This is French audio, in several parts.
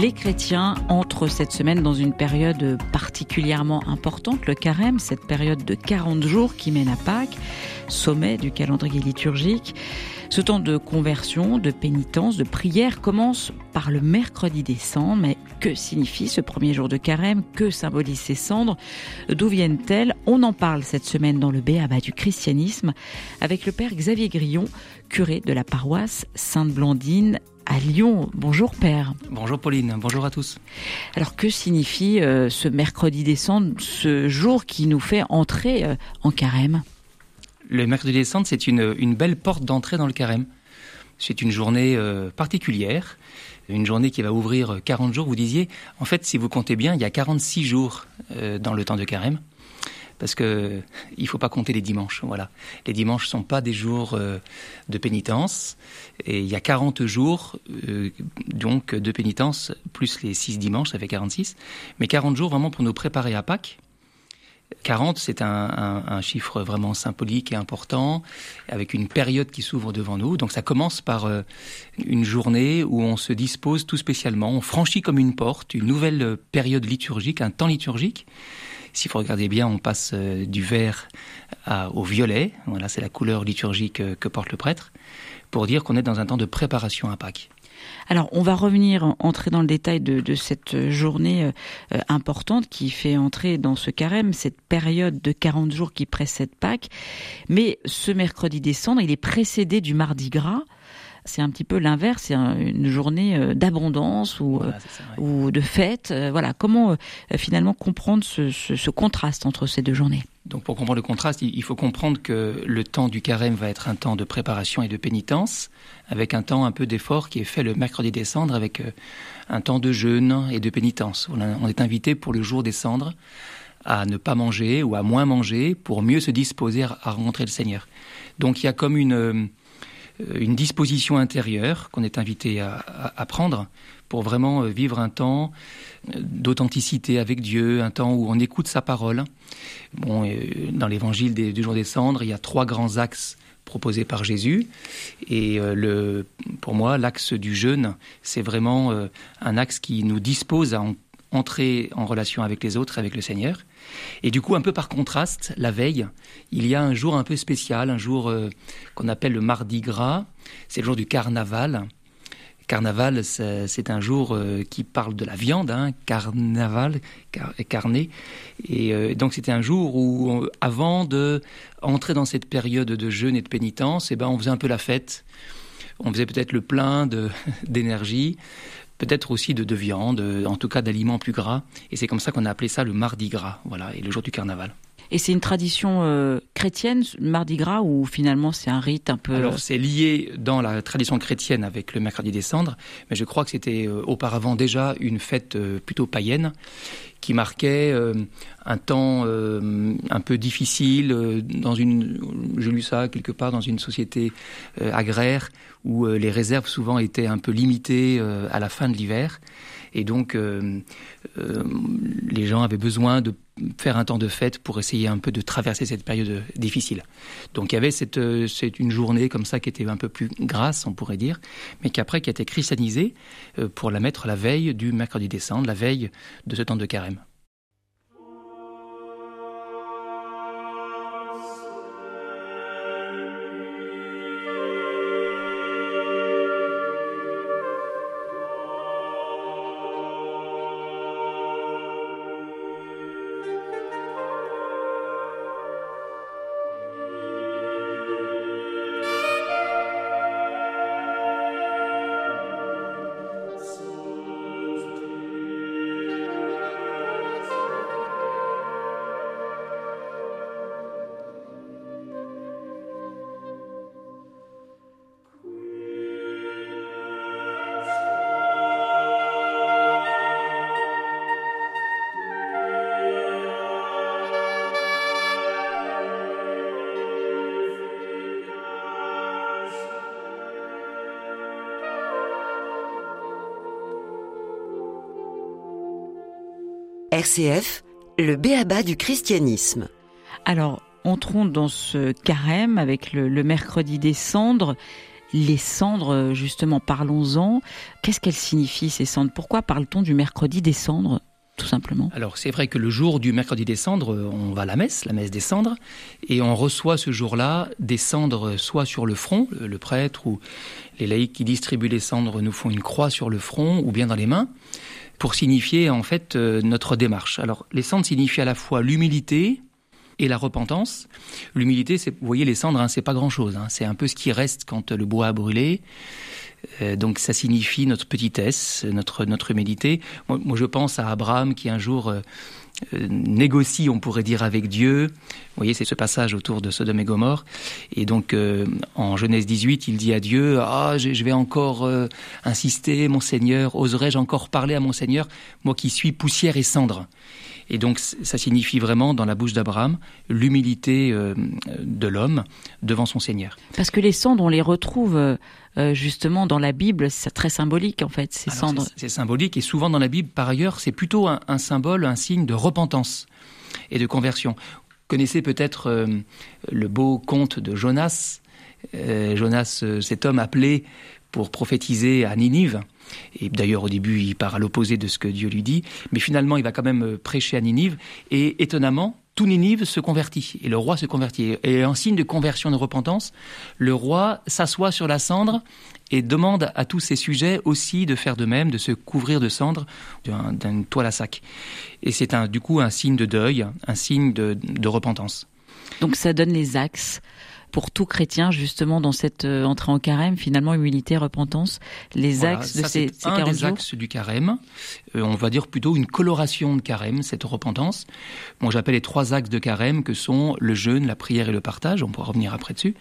Les chrétiens entrent cette semaine dans une période particulièrement importante, le carême, cette période de 40 jours qui mène à Pâques, sommet du calendrier liturgique. Ce temps de conversion, de pénitence, de prière commence par le mercredi des cendres. Mais que signifie ce premier jour de carême? Que symbolisent ces cendres? D'où viennent-elles? On en parle cette semaine dans le Béaba du christianisme avec le père Xavier Grillon, curé de la paroisse Sainte-Blandine à Lyon. Bonjour Père. Bonjour Pauline, bonjour à tous. Alors que signifie euh, ce mercredi décembre, ce jour qui nous fait entrer euh, en carême? Le mercredi décembre, c'est une, une, belle porte d'entrée dans le carême. C'est une journée euh, particulière, une journée qui va ouvrir 40 jours. Vous disiez, en fait, si vous comptez bien, il y a 46 jours dans le temps de carême parce que il faut pas compter les dimanches. Voilà, les dimanches sont pas des jours euh, de pénitence et il y a 40 jours euh, donc de pénitence plus les 6 dimanches, ça fait 46. Mais 40 jours vraiment pour nous préparer à Pâques. 40, c'est un, un, un, chiffre vraiment symbolique et important, avec une période qui s'ouvre devant nous. Donc ça commence par euh, une journée où on se dispose tout spécialement, on franchit comme une porte une nouvelle période liturgique, un temps liturgique. Si vous regardez bien, on passe euh, du vert au violet. Voilà, c'est la couleur liturgique euh, que porte le prêtre, pour dire qu'on est dans un temps de préparation à Pâques. Alors, on va revenir, entrer dans le détail de, de cette journée euh, importante qui fait entrer dans ce carême, cette période de 40 jours qui précède Pâques. Mais ce mercredi décembre, il est précédé du mardi gras c'est un petit peu l'inverse, c'est une journée euh, d'abondance ou, voilà, ça, ouais. ou de fête. Euh, voilà, comment euh, finalement comprendre ce, ce, ce, contraste entre ces deux journées? Donc pour comprendre le contraste, il faut comprendre que le temps du carême va être un temps de préparation et de pénitence, avec un temps un peu d'effort qui est fait le mercredi des cendres, avec un temps de jeûne et de pénitence. On est invité pour le jour des cendres à ne pas manger ou à moins manger pour mieux se disposer à rencontrer le Seigneur. Donc il y a comme une une disposition intérieure qu'on est invité à, prendre pour vraiment vivre un temps d'authenticité avec Dieu, un temps où on écoute sa parole. Bon, dans l'évangile du jour des cendres, il y a trois grands axes proposés par Jésus. Et euh, le, pour moi, l'axe du jeûne, c'est vraiment euh, un axe qui nous dispose à en, entrer en relation avec les autres, avec le Seigneur. Et du coup, un peu par contraste, la veille, il y a un jour un peu spécial, un jour euh, qu'on appelle le mardi gras, c'est le jour du carnaval. Carnaval, c'est un jour euh, qui parle de la viande, hein, carnaval, car, carné. Et euh, donc c'était un jour où, avant de entrer dans cette période de jeûne et de pénitence, eh ben, on faisait un peu la fête. On faisait peut-être le plein d'énergie peut-être aussi de, de, viande, en tout cas d'aliments plus gras. Et c'est comme ça qu'on a appelé ça le mardi gras, voilà, et le jour du carnaval. Et c'est une tradition euh, chrétienne, Mardi Gras, ou finalement c'est un rite un peu... Alors c'est lié dans la tradition chrétienne avec le mercredi des cendres, mais je crois que c'était euh, auparavant déjà une fête euh, plutôt païenne qui marquait euh, un temps un peu difficile dans une j'ai lu ça quelque part dans une société agraire où les réserves souvent étaient un peu limitées à la fin de l'hiver et donc euh, les gens avaient besoin de faire un temps de fête pour essayer un peu de traverser cette période difficile. Donc il y avait cette, c'est une journée comme ça qui était un peu plus grasse, on pourrait dire, mais qui après qui a été christianisée pour la mettre la veille du mercredi décembre, la veille de ce temps de carême. RCF, le béaba du christianisme. Alors, entrons dans ce carême avec le, le mercredi des cendres. Les cendres, justement, parlons-en. Qu'est-ce qu'elles signifient ces cendres? Pourquoi parle-t-on du mercredi des cendres tout simplement? Alors c'est vrai que le jour du mercredi des cendres, on va à la messe, la messe des cendres, et on reçoit ce jour-là des cendres soit sur le front, le prêtre ou les laïcs qui distribuent les cendres nous font une croix sur le front ou bien dans les mains pour signifier en fait euh, notre démarche. Alors les cendres signifient à la fois l'humilité, et la repentance. L'humilité, c'est, vous voyez, les cendres, hein, c'est pas grand-chose. Hein. c'est un peu ce qui reste quand le bois a brûlé. Euh, donc ça signifie notre petitesse, notre notre humilité. Moi, je pense à Abraham qui un jour euh, négocie, on pourrait dire, avec Dieu. Vous voyez, c'est ce passage autour de Sodome et Gomorre. Et donc, en Genèse 18, il dit à Dieu, ah, je, vais encore insister, mon Seigneur, oserais-je encore parler à mon Seigneur, moi qui suis poussière et cendre? Et donc ça signifie vraiment dans la bouche d'Abraham l'humilité euh, de l'homme devant son Seigneur. Parce que les cendres, on les retrouve euh, justement dans la Bible, c'est très symbolique en fait, ces cendres. C'est symbolique et souvent dans la Bible, par ailleurs, c'est plutôt un, symbole, un signe de repentance et de conversion. Vous connaissez peut-être euh, le beau conte de Jonas. Jonas, cet homme appelé pour prophétiser à Ninive. Et d'ailleurs, au début, il part à l'opposé de ce que Dieu lui dit. Mais finalement, il va quand même euh, prêcher à Ninive. Et étonnamment, tout Ninive se convertit. Et le roi se convertit. Et en signe de conversion, de repentance, le roi s'assoit sur la cendre et demande à tous ses sujets aussi de faire de même, de se couvrir de cendre d'une toile à sac. Et c'est du coup un signe de deuil, un signe de repentance. Donc ça donne les axes pour tout chrétien justement dans cette euh, entrée en carême finalement humilité repentance les axes de ces, ces un des axes du carême. Euh, on va dire plutôt une coloration de carême cette repentance. Moi j'appelle les trois axes de carême que sont le jeûne la prière et le partage. On pourra revenir après dessus.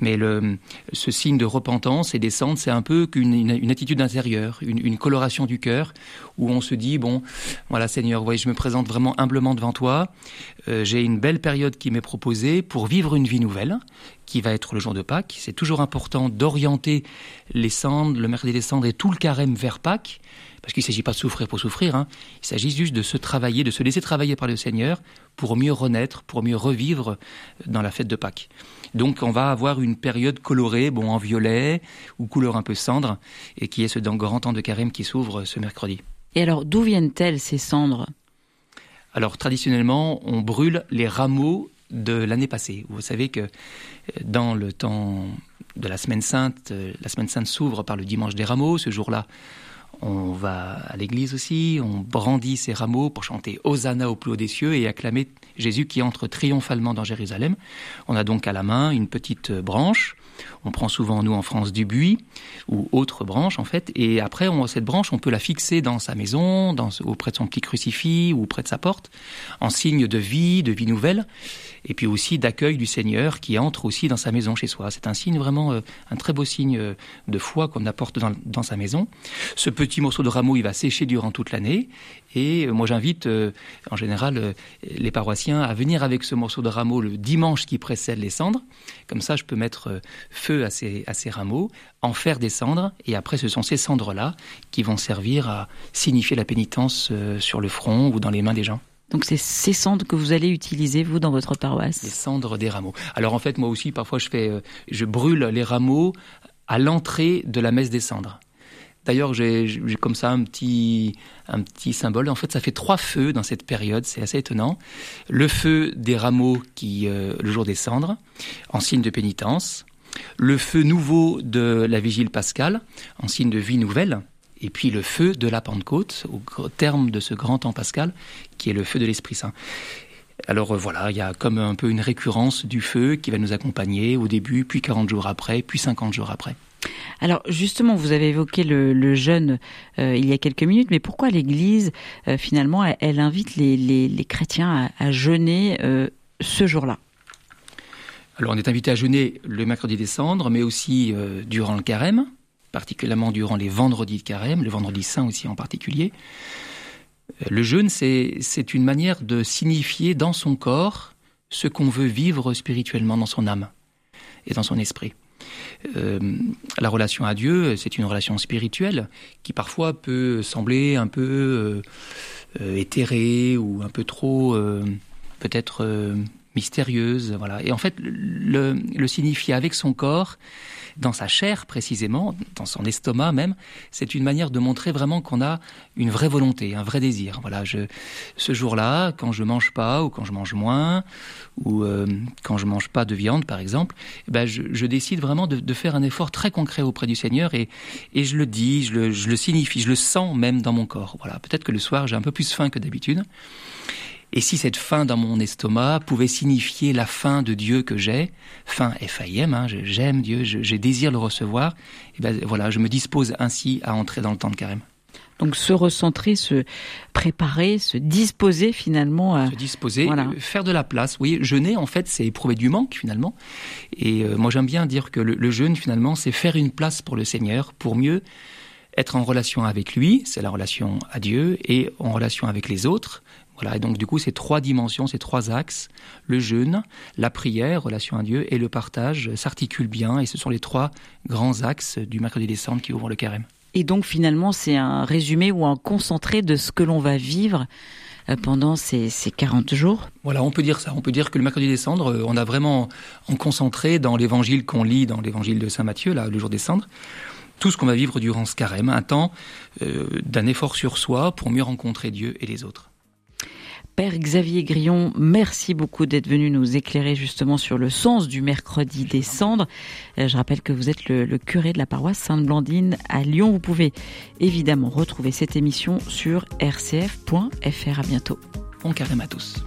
Mais le ce signe de repentance et descente c'est un peu qu'une une, attitude intérieure une, une coloration du cœur où on se dit bon voilà Seigneur voyez je me présente vraiment humblement devant toi. Euh, j'ai une belle période qui m'est proposée pour vivre une vie nouvelle qui va être le jour de Pâques. C'est toujours important d'orienter les cendres, le mercredi des cendres et tout le carême vers Pâques, parce qu'il ne s'agit pas de souffrir pour souffrir, hein. il s'agit juste de se travailler, de se laisser travailler par le Seigneur pour mieux renaître, pour mieux revivre dans la fête de Pâques. Donc on va avoir une période colorée, bon en violet ou couleur un peu cendre, et qui est ce grand temps de carême qui s'ouvre ce mercredi. Et alors d'où viennent-elles ces cendres? Alors traditionnellement, on brûle les rameaux de l'année passée. Vous savez que euh, dans le temps de la semaine sainte, euh, la semaine sainte s'ouvre par le dimanche des rameaux. Ce jour-là, on va à l'église aussi, on brandit ces rameaux pour chanter Hosanna au plus haut des cieux et acclamer Jésus qui entre triomphalement dans Jérusalem. On a donc à la main une petite branche on prend souvent, nous, en France, du buis ou autre branche, en fait. Et après, on, cette branche, on peut la fixer dans sa maison, auprès de son petit crucifix ou près de sa porte, en signe de vie, de vie nouvelle, et puis aussi d'accueil du Seigneur qui entre aussi dans sa maison chez soi. C'est un signe vraiment, euh, un très beau signe euh, de foi qu'on apporte dans, sa maison. Morceau de rameau, il va sécher durant toute l'année. Et euh, moi, j'invite en général les paroissiens à venir avec ce morceau de rameau le dimanche qui précède les cendres. Comme ça, je peux mettre feu à ces, à ces rameaux, en faire des cendres, et après ce sont ces cendres-là qui vont servir à signifier la pénitence euh, sur le front ou dans les mains des gens. Donc c'est ces cendres que vous allez utiliser vous dans votre paroisse? Les cendres des rameaux. Alors en fait moi aussi parfois je fais, euh, je brûle les rameaux à l'entrée de la messe des cendres. D'ailleurs, j'ai comme ça un petit, symbole. En fait, ça fait trois feux dans cette période, c'est assez étonnant. Le feu des rameaux qui, euh, le jour des cendres, en signe de pénitence le feu nouveau de la vigile pascale, en signe de vie nouvelle, et puis le feu de la Pentecôte, au terme de ce grand temps pascal, qui est le feu de l'Esprit Saint. Alors euh, voilà, il y a comme un peu une récurrence du feu qui va nous accompagner au début, puis 40 jours après, puis 50 jours après. Alors justement, vous avez évoqué le, jeûne euh, il y a quelques minutes, mais pourquoi l'Église, euh, finalement, elle, invite les, chrétiens à, jeûner ce jour-là? Alors on est invité à jeûner le mercredi des cendres, mais aussi euh, durant le carême, particulièrement durant les vendredis de carême, le vendredi saint aussi en particulier. Euh, le jeûne, c'est une manière de signifier dans son corps ce qu'on veut vivre spirituellement dans son âme et dans son esprit. Euh, la relation à Dieu, c'est une relation spirituelle qui parfois peut sembler un peu euh, éthérée ou un peu trop peut-être mystérieuse. Voilà. Et en fait, le, le signifier avec son corps, dans sa chair précisément, dans son estomac même, c'est une manière de montrer vraiment qu'on a une vraie volonté, un vrai désir. Voilà, je, ce jour-là, quand je mange pas ou quand je mange moins ou euh, quand je mange pas de viande par exemple, eh ben je, je décide vraiment de, de, faire un effort très concret auprès du Seigneur et, et je le dis, je le, je le signifie, je le sens même dans mon corps. Voilà, peut-être que le soir j'ai un peu plus faim que d'habitude. Et si cette faim dans mon estomac pouvait signifier la faim de Dieu que j'ai, faim F-I-M, hein, j'aime Dieu, j'ai désir le recevoir, et eh ben voilà, je me dispose ainsi à entrer dans le temps de carême. Donc se recentrer, se préparer, se disposer finalement à... Se disposer, voilà. faire de la place. Oui, jeûner en fait c'est éprouver du manque finalement. Et euh, moi j'aime bien dire que le, le jeûne finalement c'est faire une place pour le Seigneur, pour mieux être en relation avec lui, c'est la relation à Dieu, et en relation avec les autres, voilà, et donc du coup, ces trois dimensions, ces trois axes, le jeûne, la prière, relation à Dieu, et le partage s'articulent bien, et ce sont les trois grands axes du mercredi décembre qui ouvrent le carême. Et donc finalement, c'est un résumé ou un concentré de ce que l'on va vivre euh, pendant ces, ces 40 jours Voilà, on peut dire ça. On peut dire que le mercredi des cendres, euh, on a vraiment en concentré dans l'évangile qu'on lit dans l'évangile de Saint Matthieu, là, le jour des cendres, tout ce qu'on va vivre durant ce carême, un temps euh, d'un effort sur soi pour mieux rencontrer Dieu et les autres. Père Xavier Grillon, merci beaucoup d'être venu nous éclairer justement sur le sens du mercredi des cendres. Euh, je rappelle que vous êtes le, le curé de la paroisse Sainte-Blandine à Lyon. Vous pouvez évidemment retrouver cette émission sur rcf.fr. À bientôt. Bon carême à tous.